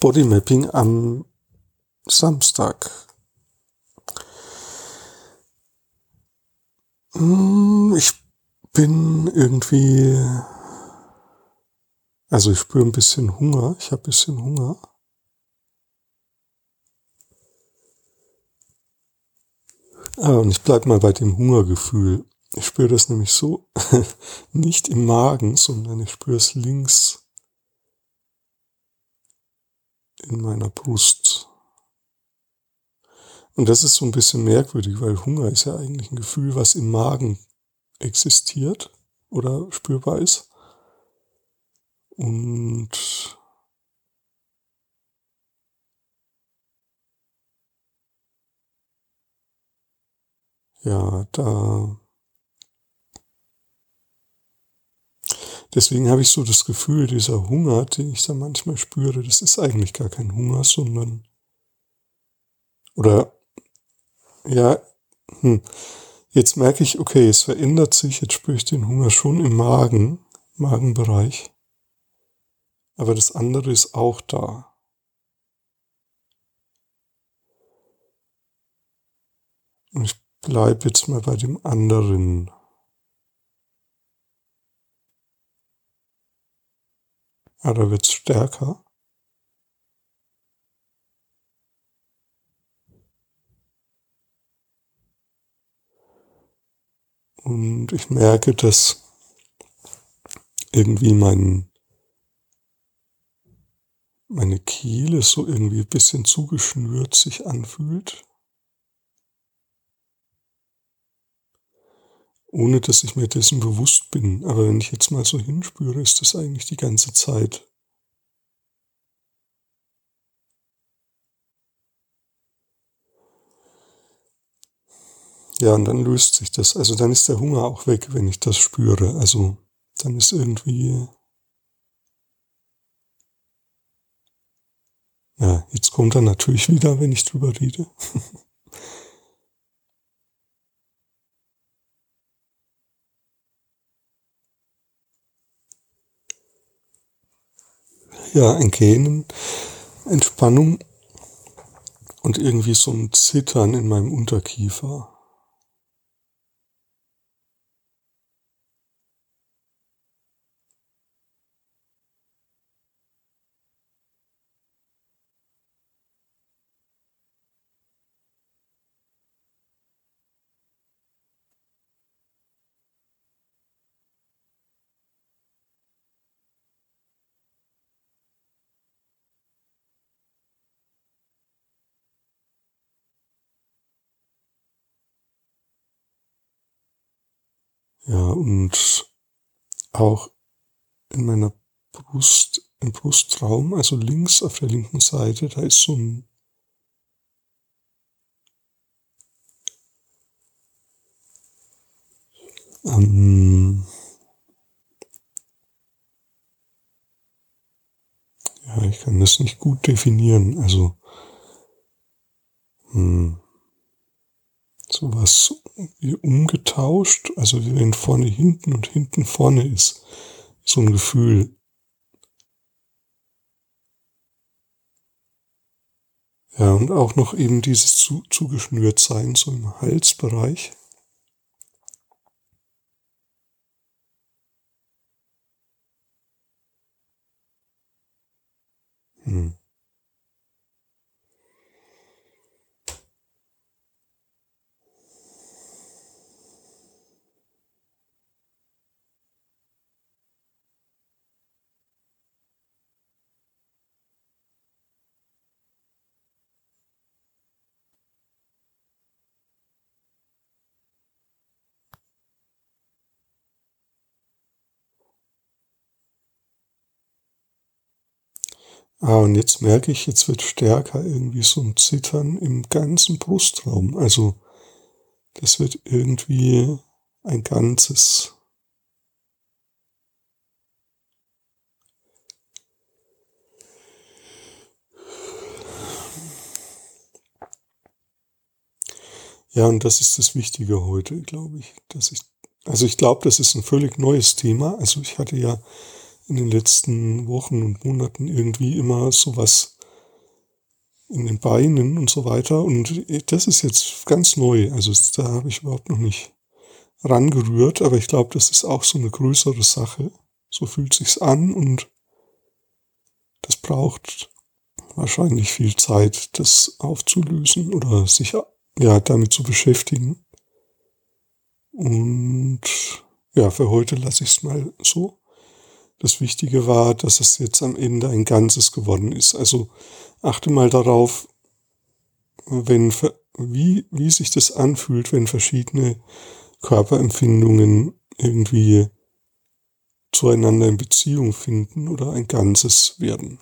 Bodymapping am Samstag. Hm, ich bin irgendwie, also ich spüre ein bisschen Hunger. Ich habe ein bisschen Hunger. Ah, und ich bleibe mal bei dem Hungergefühl. Ich spüre das nämlich so, nicht im Magen, sondern ich spüre es links in meiner Brust. Und das ist so ein bisschen merkwürdig, weil Hunger ist ja eigentlich ein Gefühl, was im Magen existiert oder spürbar ist. Und ja, da Deswegen habe ich so das Gefühl, dieser Hunger, den ich da manchmal spüre, das ist eigentlich gar kein Hunger, sondern oder ja, hm, jetzt merke ich, okay, es verändert sich, jetzt spüre ich den Hunger schon im Magen, Magenbereich, aber das andere ist auch da. Und ich bleibe jetzt mal bei dem anderen. Ja, da wird's stärker. Und ich merke, dass irgendwie mein, meine Kehle so irgendwie ein bisschen zugeschnürt sich anfühlt. Ohne dass ich mir dessen bewusst bin. Aber wenn ich jetzt mal so hinspüre, ist das eigentlich die ganze Zeit. Ja, und dann löst sich das. Also dann ist der Hunger auch weg, wenn ich das spüre. Also dann ist irgendwie. Ja, jetzt kommt er natürlich wieder, wenn ich drüber rede. ja, ein Gähnen, Entspannung und irgendwie so ein Zittern in meinem Unterkiefer. Ja, und auch in meiner Brust, im Brustraum, also links auf der linken Seite, da ist so ein ähm, ja, ich kann das nicht gut definieren, also hm, sowas wie umgetauscht, also wie wenn vorne hinten und hinten vorne ist. So ein Gefühl. Ja, und auch noch eben dieses zu, zugeschnürt sein, so im Halsbereich. Ah, und jetzt merke ich, jetzt wird stärker irgendwie so ein Zittern im ganzen Brustraum. Also das wird irgendwie ein Ganzes. Ja, und das ist das Wichtige heute, glaube ich, dass ich, also ich glaube, das ist ein völlig neues Thema. Also ich hatte ja in den letzten Wochen und Monaten irgendwie immer sowas in den Beinen und so weiter. Und das ist jetzt ganz neu. Also da habe ich überhaupt noch nicht rangerührt, aber ich glaube, das ist auch so eine größere Sache. So fühlt sich's an und das braucht wahrscheinlich viel Zeit, das aufzulösen oder sich ja damit zu beschäftigen. Und ja, für heute lasse ich es mal so. Das Wichtige war, dass es jetzt am Ende ein Ganzes geworden ist. Also achte mal darauf, wenn, wie, wie sich das anfühlt, wenn verschiedene Körperempfindungen irgendwie zueinander in Beziehung finden oder ein Ganzes werden.